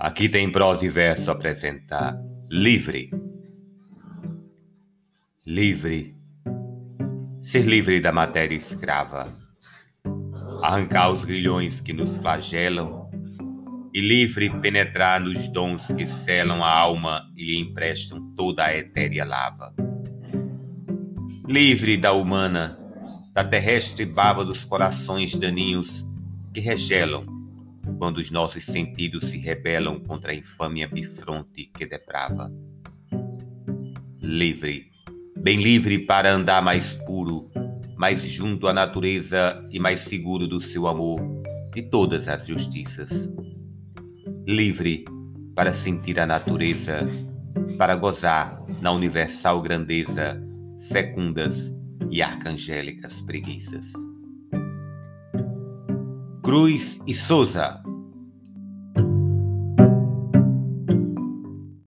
Aqui tem prosa e verso apresentar. Livre. Livre. Ser livre da matéria escrava. Arrancar os grilhões que nos flagelam. E livre penetrar nos dons que selam a alma e lhe emprestam toda a etérea lava. Livre da humana, da terrestre bava dos corações daninhos que regelam quando os nossos sentidos se rebelam contra a infâmia bifronte que deprava. Livre, bem livre para andar mais puro, mais junto à natureza e mais seguro do seu amor de todas as justiças. Livre para sentir a natureza, para gozar na universal grandeza fecundas e arcangélicas preguiças. Cruz y Sosa.